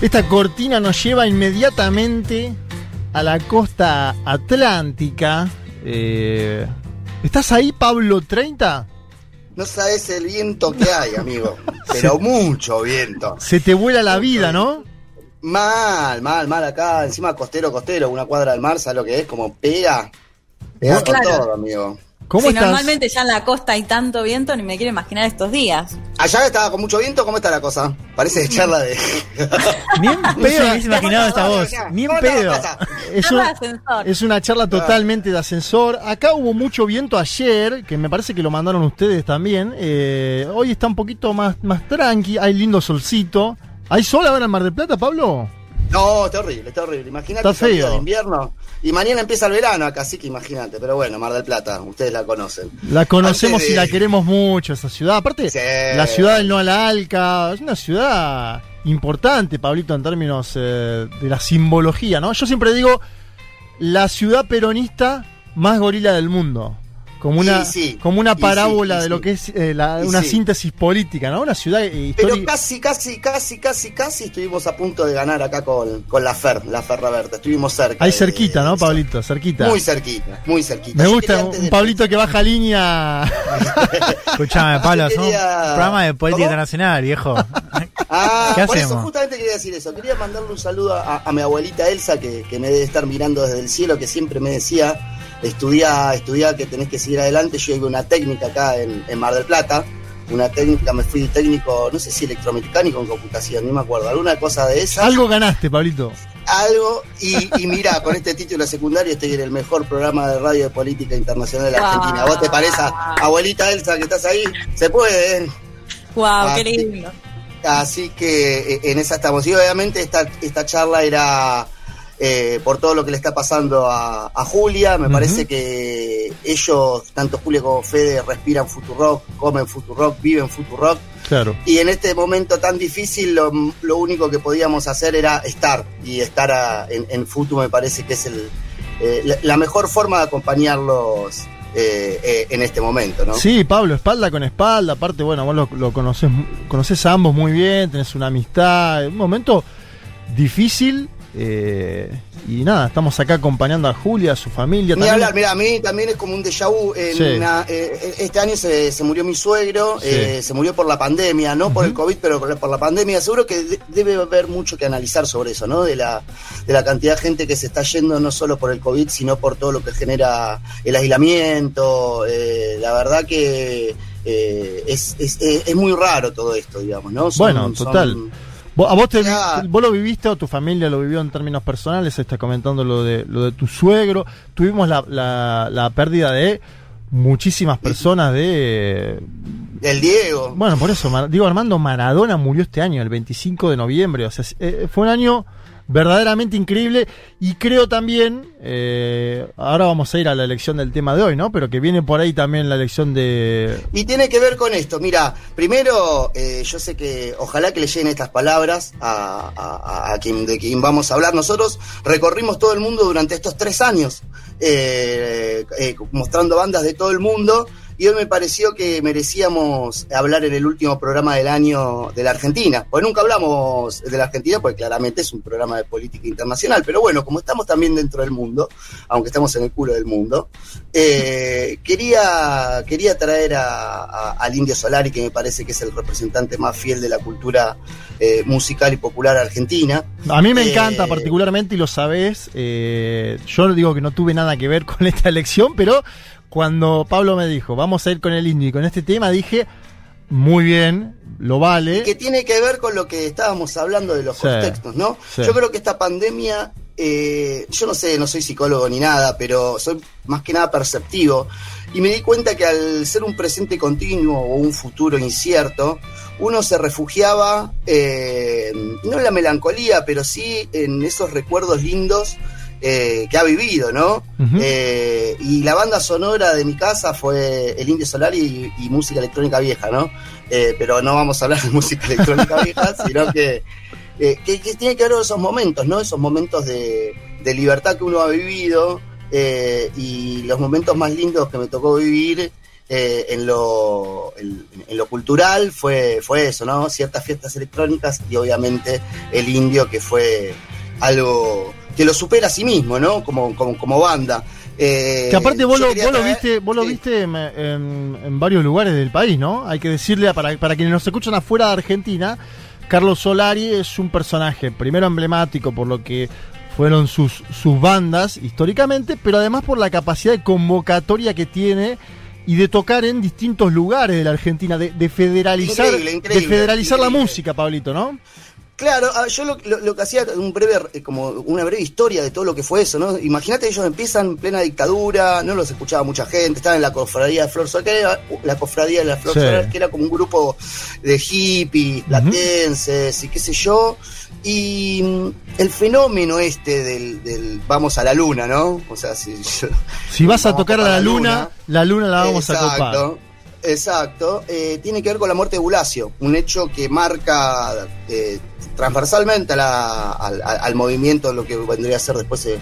Esta cortina nos lleva inmediatamente a la costa atlántica. Eh, ¿Estás ahí, Pablo 30? No sabes el viento que hay, amigo. Pero mucho viento. Se te vuela la vida, ¿no? Mal, mal, mal acá. Encima costero, costero, una cuadra del mar, ¿sabes lo que es? Como pega. Pega con Claro. todo, amigo. ¿Cómo si estás? normalmente ya en la costa hay tanto viento, ni me quiero imaginar estos días. Allá estaba con mucho viento, ¿cómo está la cosa? Parece de charla de. Ni en pedo. me hubiese imaginado esta voz. Ni en ¿Cómo está la pedo. Es, un- es una charla totalmente de ascensor. Acá hubo mucho viento ayer, que me parece que lo mandaron ustedes también. Eh, hoy está un poquito más, más tranqui, hay lindo solcito. ¿Hay sol ahora en Mar del Plata, Pablo? No, está horrible, está horrible. Imagínate Está de invierno. Y mañana empieza el verano acá, así que imagínate. Pero bueno, Mar del Plata, ustedes la conocen. La conocemos y la queremos mucho, esa ciudad. Aparte, Sí. la ciudad del No a la Alca, es una ciudad importante, Pablito, en términos eh, de la simbología, ¿no? Yo siempre digo, la ciudad peronista más gorila del mundo. Como una, sí, como una sí, parábola de lo que es eh, la- una sí. síntesis política, ¿no? Una ciudad eh, Pero histórica. casi, casi, casi, casi, casi estuvimos a punto de ganar acá con, con la Fer, la Ferra Verde. Estuvimos cerca. Ahí cerquita, de ¿no, eso. Pablito? Cerquita. Muy cerquita, muy cerquita. Me Yo gusta un de- Pablito que baja línea. Escuchame, Pablo, Yo somos un quería- programa de política ¿Cómo? internacional, viejo. Ah, ¿Qué por eso hacemos? justamente quería decir eso. Quería mandarle un saludo a, a mi abuelita Elsa, que, que me debe estar mirando desde el cielo, que siempre me decía, estudia, estudia que tenés que seguir adelante. Yo llevo una técnica acá en, en Mar del Plata. Una técnica, me fui técnico, no sé si electromecánico en computación, no me acuerdo, alguna cosa de esa. Algo ganaste, Pablito. algo y, y mira, con este título secundario estoy en el mejor programa de radio de política internacional de la. Argentina. ¿Vos te parece, abuelita Elsa, que estás ahí? Se puede, ¿eh? Wow, Ah, qué lindo. Así que eh, en esa estamos. Y obviamente esta, esta charla era eh, por todo lo que le está pasando a, a Julia. Me parece que ellos, tanto Julia como Fede, respiran Futurock, comen Futurock, viven Futurock. Claro. Y en este momento tan difícil, lo, lo único que podíamos hacer era estar. Y estar a- en, en Futu me parece que es el, eh, la, la mejor forma de acompañarlos eh, eh, en este momento, ¿no? Sí, Pablo, espalda con espalda. Aparte, bueno, vos lo, lo conoces, conoces a ambos muy bien, tenés una amistad. Un momento difícil. Eh, y nada, estamos acá acompañando a Julia, a su familia. Ni hablar, mira, a mí también es como un déjà vu. En Sí. una- eh, este año se, se murió mi suegro, Sí. eh, se murió por la pandemia, no por el COVID, pero por la, por la pandemia. Seguro que de- debe haber mucho que analizar sobre eso, ¿no? De la, de la cantidad de gente que se está yendo no solo por el COVID, sino por todo lo que genera el aislamiento. la verdad que es, es, es- es muy raro todo esto, digamos, ¿no? Son- Bueno, son- total. Vos- ¿A vos, te, vos lo viviste o tu familia lo vivió en términos personales? Está comentando lo de, lo de tu suegro. Tuvimos la, la, la pérdida de muchísimas personas de... el Diego. Bueno, por eso, Mar- digo, Armando Maradona murió este año, el 25 de noviembre. O sea, eh, fue un año verdaderamente increíble y creo también, eh, ahora vamos a ir a la elección del tema de hoy, ¿no? Pero que viene por ahí también la elección de... Y tiene que ver con esto. Mira, primero, eh, yo sé que ojalá que le lleguen estas palabras a, a- quien, de quien vamos a hablar. Nosotros recorrimos todo el mundo durante estos tres años, eh, eh, mostrando bandas de todo el mundo. Y hoy me pareció que merecíamos hablar en el último programa del año de la Argentina. Pues nunca hablamos de la Argentina, porque claramente es un programa de política internacional. Pero bueno, como estamos también dentro del mundo, aunque estamos en el culo del mundo, eh, quería, quería traer a, a- al Indio Solari, que me parece que es el representante más fiel de la cultura eh, musical y popular argentina. A mí me Eh, encanta particularmente y lo sabés. yo digo que no tuve nada que ver con esta elección, pero cuando Pablo me dijo, vamos a ir con el indio y con este tema, dije, muy bien, lo vale. Y que tiene que ver con lo que estábamos hablando de los Sí, contextos, ¿no? sí. Yo creo que esta pandemia, eh, yo no sé, no soy psicólogo ni nada, pero soy más que nada perceptivo. Y me di cuenta que al ser un presente continuo o un futuro incierto, uno se refugiaba, eh, no en la melancolía, pero sí en esos recuerdos lindos eh, que ha vivido, ¿no? Eh, y la banda sonora de mi casa fue El Indio Solar y, y música electrónica vieja, ¿no? Eh, pero no vamos a hablar de música electrónica vieja, sino que, que, que tiene que ver con esos momentos, ¿no? Esos momentos de, de libertad que uno ha vivido y los momentos más lindos que me tocó vivir en, lo, en, en lo cultural fue, fue eso, ¿no? Ciertas fiestas electrónicas y obviamente el indio que fue algo que lo supera a sí mismo, ¿no? Como, como, como banda. Eh, Que aparte vos lo, vos lo viste, vos lo sí. viste en, en- en varios lugares del país, ¿no? Hay que decirle, para, para quienes nos escuchan afuera de Argentina, Carlos Solari es un personaje, primero emblemático por lo que fueron sus, sus bandas históricamente, pero además por la capacidad de convocatoria que tiene y de tocar en distintos lugares de la Argentina, de, de federalizar, Increíble, increíble, de federalizar la música, Pablito, ¿no? Claro, ah, yo lo, lo- lo que hacía un breve, eh, como una breve historia de todo lo que fue eso, ¿no? Imagínate ellos empiezan en plena dictadura, no los escuchaba mucha gente, estaban en la cofradía de Flor Solar, que era la cofradía de la Flor Sí. Solar, que era como un grupo de hippies, latenses y qué sé yo. Y mm, el fenómeno este del, del vamos a la luna, ¿no? O sea, si yo- Si vas a tocar a la luna, la luna la vamos a copar. Exacto, Exacto, eh, tiene que ver con la muerte de Bulacio, un hecho que marca eh, transversalmente a la- al, al- movimiento, lo que vendría a ser después el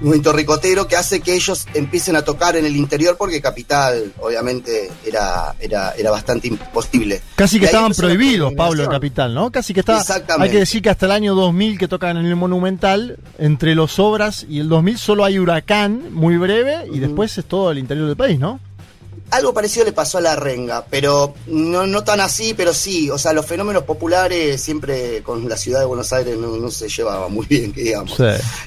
movimiento ricotero, que hace que ellos empiecen a tocar en el interior porque Capital, obviamente, era, era, era bastante imposible. Casi que estaban prohibidos, Pablo, en. Capital, ¿no? Casi que. Exactamente. Hay que decir que hasta el año 2000 que tocan en el Monumental, entre los obras y el 2000 solo hay Huracán, muy breve, y después es todo el interior del país, ¿no? Algo parecido le pasó a la renga, pero no, no tan así, pero sí. O sea, los fenómenos populares siempre con la ciudad de Buenos Aires no, no se llevaba muy bien, que digamos.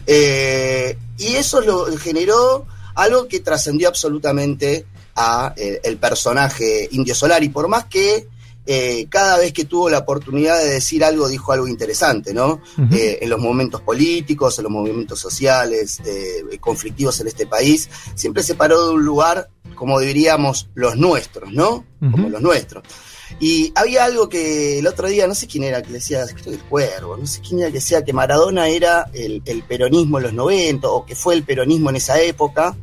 Eh, y eso lo generó algo que trascendió absolutamente a eh, el personaje Indio Solar. Y por más que eh, cada vez que tuvo la oportunidad de decir algo, dijo algo interesante, ¿no? Eh, en los momentos políticos, en los movimientos sociales, eh, conflictivos en este país, siempre se paró de un lugar, como diríamos, los nuestros, ¿no? Como los nuestros. Y había algo que el otro día, no sé quién era, que decía, creo que el cuervo, no sé quién era que decía que Maradona era el, el peronismo en los 90 o que fue el peronismo en esa época.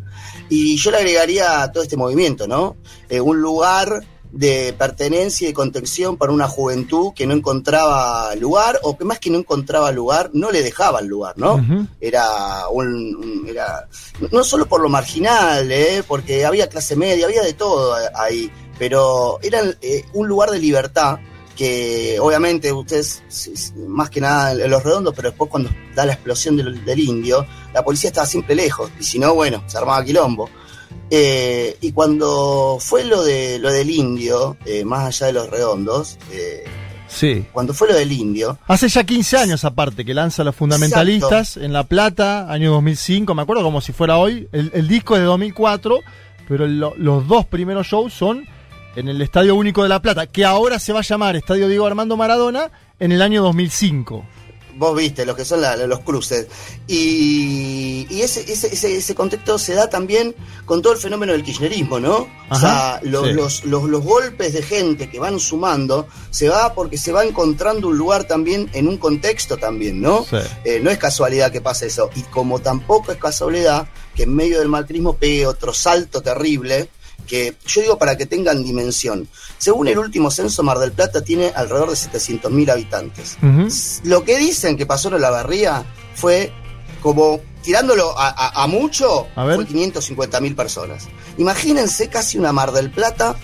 Y yo le agregaría a todo este movimiento, ¿no? Eh, un lugar de pertenencia y de contención para una juventud que no encontraba lugar o que más que no encontraba lugar, no le dejaban lugar, ¿no? Era un, era no solo por lo marginal ¿eh? porque había clase media había de todo ahí pero era eh, un lugar de libertad que obviamente ustedes más que nada en los redondos pero después cuando da la explosión del, del indio la policía estaba siempre lejos y si no bueno se armaba quilombo Eh, y cuando fue lo de lo del indio eh, más allá de los redondos eh, Sí. cuando fue lo del indio Hace ya 15 años aparte que lanza Los Fundamentalistas en La Plata, año 2005, me acuerdo como si fuera hoy. El, el disco es de 2004, pero lo- los dos primeros shows son en el Estadio Único de La Plata, que ahora se va a llamar Estadio Diego Armando Maradona en el año 2005. Vos viste lo que son la- los cruces. Y, y ese, ese, ese, ese contexto se da también con todo el fenómeno del kirchnerismo, ¿no? o sea, los, sí. los, los, los golpes de gente que van sumando, se va porque se va encontrando un lugar también en un contexto también, ¿no? Sí. Eh, no es casualidad que pase eso. Y como tampoco es casualidad que en medio del macrismo pegue otro salto terrible, que yo digo para que tengan dimensión. Según el último censo, Mar del Plata tiene alrededor de 700.000 habitantes. Lo que dicen que pasó en la barría fue como tirándolo a, a- a mucho, A fue 550 mil personas. Imagínense casi una Mar del Plata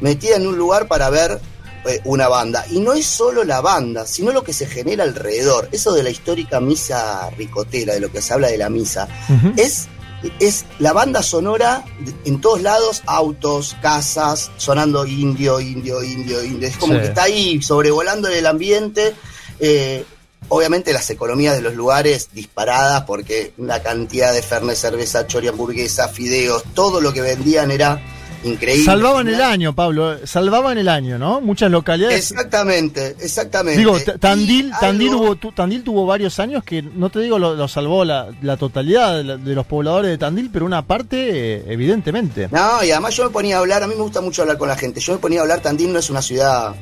metida en un lugar para ver eh, una banda. Y no es solo la banda, sino lo que se genera alrededor. Eso de la histórica misa ricotera, de lo que se habla de la misa, es, es la banda sonora en todos lados, autos, casas, sonando indio, indio, indio, indio. Es como Sí. que está ahí sobrevolando el ambiente. eh, obviamente las economías de los lugares disparadas porque la cantidad de fernet, cerveza, chori, hamburguesa, fideos, todo lo que vendían era increíble. Salvaban el año, Pablo, eh, salvaban el año, ¿no? Muchas localidades. Exactamente, exactamente. Digo, Tandil, Y Tandil, algo- hubo, tu- Tandil tuvo varios años que, no te digo, lo, lo salvó la, la totalidad de, la- de los pobladores de Tandil, pero una parte, eh, evidentemente. No, y además yo me ponía a hablar, a mí me gusta mucho hablar con la gente, yo me ponía a hablar, Tandil no es una ciudad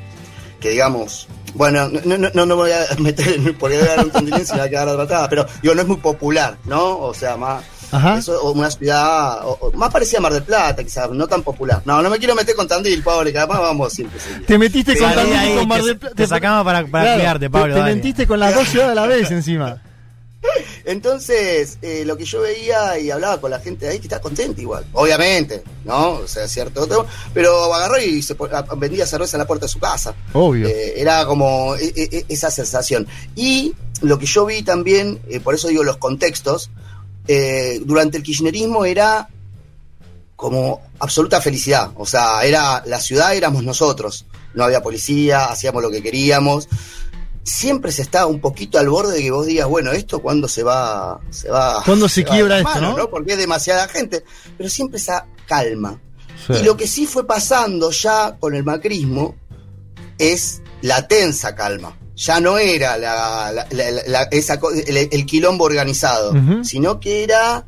que digamos, bueno, no, no, no, no me voy a meter en porque voy a dar un tendrín si me va a quedar atratada, pero digo, no es muy popular, ¿no? O sea, más. Ajá. Una ciudad o- o más parecida a Mar del Plata, quizás, no tan popular. No, no me quiero meter con Tandil, pobre, que además vamos siempre. siempre. Te metiste con Tandil y ahí, con Mar te- del Plata. te sacamos para- para cuidarte, Pablo, Te, te metiste con las dos ciudades a la vez encima. Entonces, eh, lo que yo veía y hablaba con la gente de ahí, que está contenta igual, obviamente, ¿no? O sea, cierto, otro, pero agarró y se vendía cerveza en la puerta de su casa. Obvio. Eh, era como e- e- esa sensación. Y lo que yo vi también, eh, por eso digo los contextos, eh, durante el kirchnerismo era como absoluta felicidad. O sea, era la ciudad éramos nosotros. No había policía, hacíamos lo que queríamos. Siempre se está un poquito al borde de que vos digas, bueno, esto cuándo se va, se va. ¿Cuándo se quiebra esto, no? Porque es demasiada gente. Pero siempre esa calma. Sí. Y lo que sí fue pasando ya con el macrismo es la tensa calma. Ya no era la, la- la- la- esa el, el quilombo organizado, sino que era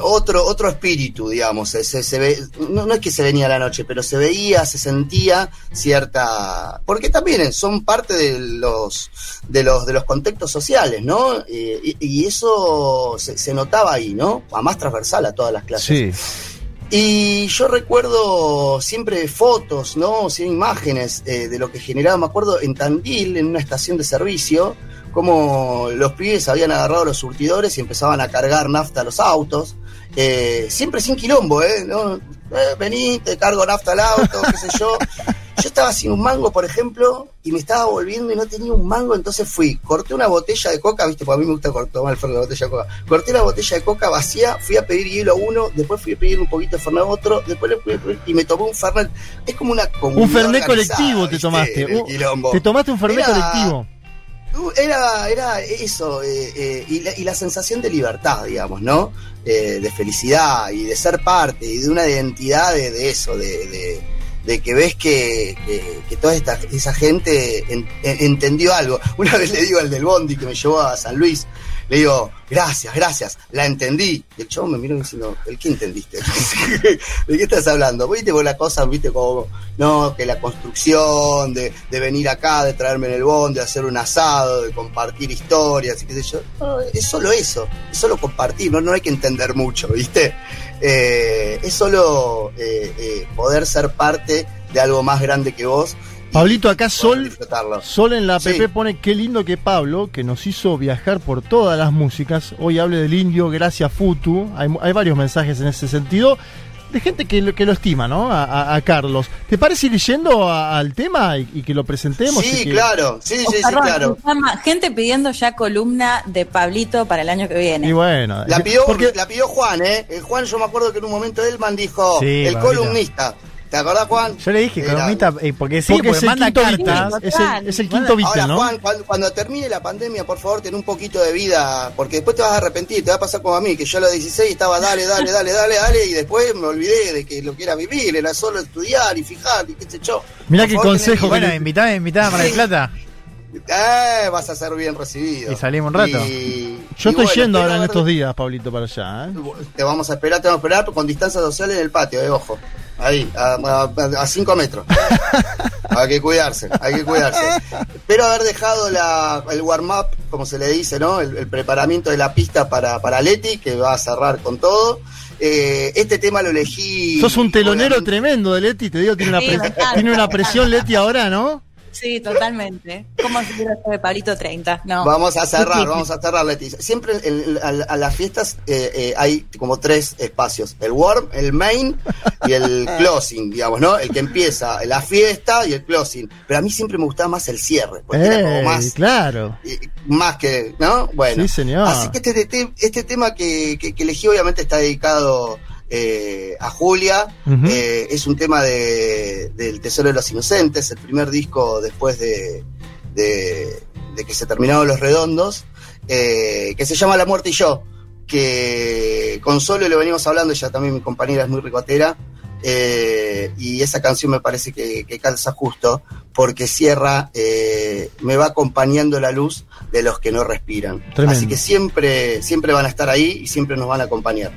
otro, otro espíritu, digamos. Se, se- se ve, no, no es que se venía la noche, pero se veía, se sentía cierta. Porque también son parte de los de los de los contextos sociales, ¿no? Eh, y, y eso se, se notaba ahí, ¿no? A más transversal a todas las clases. Sí. Y yo recuerdo siempre fotos, ¿no? Sí, imágenes eh, de lo que generaba. Me acuerdo en Tandil, en una estación de servicio, como los pibes habían agarrado los surtidores y empezaban a cargar nafta a los autos. Eh, siempre sin quilombo, ¿eh? ¿No? Eh, vení, te cargo nafta al auto, qué sé yo. Yo estaba sin un mango, por ejemplo, y me estaba volviendo y no tenía un mango, entonces fui, corté una botella de coca, viste, porque a mí me gusta tomar el fernet de botella de coca. Corté la botella de coca vacía, fui a pedir hielo a uno, después fui a pedir un poquito de fernet a otro, después le fui a pedir- y me tomé un fernet. Es como una Un fernet colectivo te ¿viste? tomaste. Uh, te tomaste un fernet Era- colectivo. Uh, Era, era eso, eh, eh, y, la, y la sensación de libertad, digamos, ¿no? Eh, de felicidad y de ser parte y de una identidad de, de eso, de, de- de que ves que, que- que toda esta, esa gente en- en- entendió algo. Una vez le digo al del Bondi que me llevó a San Luis, le digo, gracias, gracias, la entendí. Y el chavo me miró diciendo, ¿el qué entendiste? ¿De qué estás hablando? Viste vos la cosa, viste como, no, que la construcción, de, de venir acá, de traerme en el bondi, de hacer un asado, de compartir historias y qué sé yo. No, es solo eso, es solo compartir, no, no hay que entender mucho, ¿viste? Eh, es solo eh, eh, poder ser parte de algo más grande que vos. Pablito, acá Sol. Sol en la Sí. PP pone qué lindo que Pablo, que nos hizo viajar por todas las músicas, hoy hable del indio, gracias Futu. Hay, hay varios mensajes en ese sentido. De gente que lo, que lo estima, ¿no? A, a- a Carlos. ¿Te parece ir yendo a- al tema y, y que lo presentemos? Sí, que- claro, sí, sí, sí, claro. Gente pidiendo ya columna de Pablito para el año que viene. Y bueno, La pidió, porque la pidió Juan, ¿eh? El Juan, yo me acuerdo que en un momento Elman dijo, Sí, el Pablito. columnista. ¿Te acordás, Juan? Yo le dije, columnista, eh, porque sí, porque porque, es el manda quinto cartas. Es el, es el quinto Ahora, Beatle, ¿no? Juan, cuando, cuando termine la pandemia, por favor, ten un poquito de vida, porque después te vas a arrepentir, te va a pasar como a mí, que yo a los 16 estaba dale, dale, dale, dale, dale, y después me olvidé de que lo que era vivir, era solo estudiar y fijar, y qué sé yo. Mirá Por qué favor, consejo tenés- Bueno, invitame, invitame a Mar del Plata. Eh, vas a ser bien recibido. Y salimos un rato. Y- Yo y estoy bueno, yendo ahora en estos días, Pablito, para allá. ¿eh? Te vamos a esperar, te vamos a esperar con distancia social en el patio, eh, ojo. Ahí, a 5 metros. hay que cuidarse, hay que cuidarse. Espero haber dejado la, el warm-up, como se le dice, ¿no? El, el preparamiento de la pista para, para Leti, que va a cerrar con todo. Eh, este tema lo elegí. Sos un telonero obviamente, tremendo de Leti, te digo, tiene una, tiene una presión. Leti ahora, ¿no? Sí, totalmente. ¿Cómo se quiere hacer de Pablito 30? No. Vamos a cerrar, vamos a cerrar, Leti. Siempre en- a, a las fiestas eh, eh, hay como tres espacios: el warm, el main y el closing, digamos, ¿no? El que empieza la fiesta y el closing. Pero a mí siempre me gustaba más el cierre, porque era como Ey, más, claro. eh, más que, ¿no? Bueno. Sí, señor. Así que este, este, este tema que, que- que elegí obviamente está dedicado eh, a Julia. Eh, es un tema de, del Tesoro de los Inocentes, el primer disco después de, de, de que se terminaron Los Redondos, eh, que se llama La Muerte y Yo, que con Solo lo venimos hablando, ella también mi compañera es muy ricotera, y esa canción me parece que, que calza justo, porque cierra, me va acompañando la luz de los que no respiran. Tremendo. Así que siempre, siempre van a estar ahí y siempre nos van a acompañar.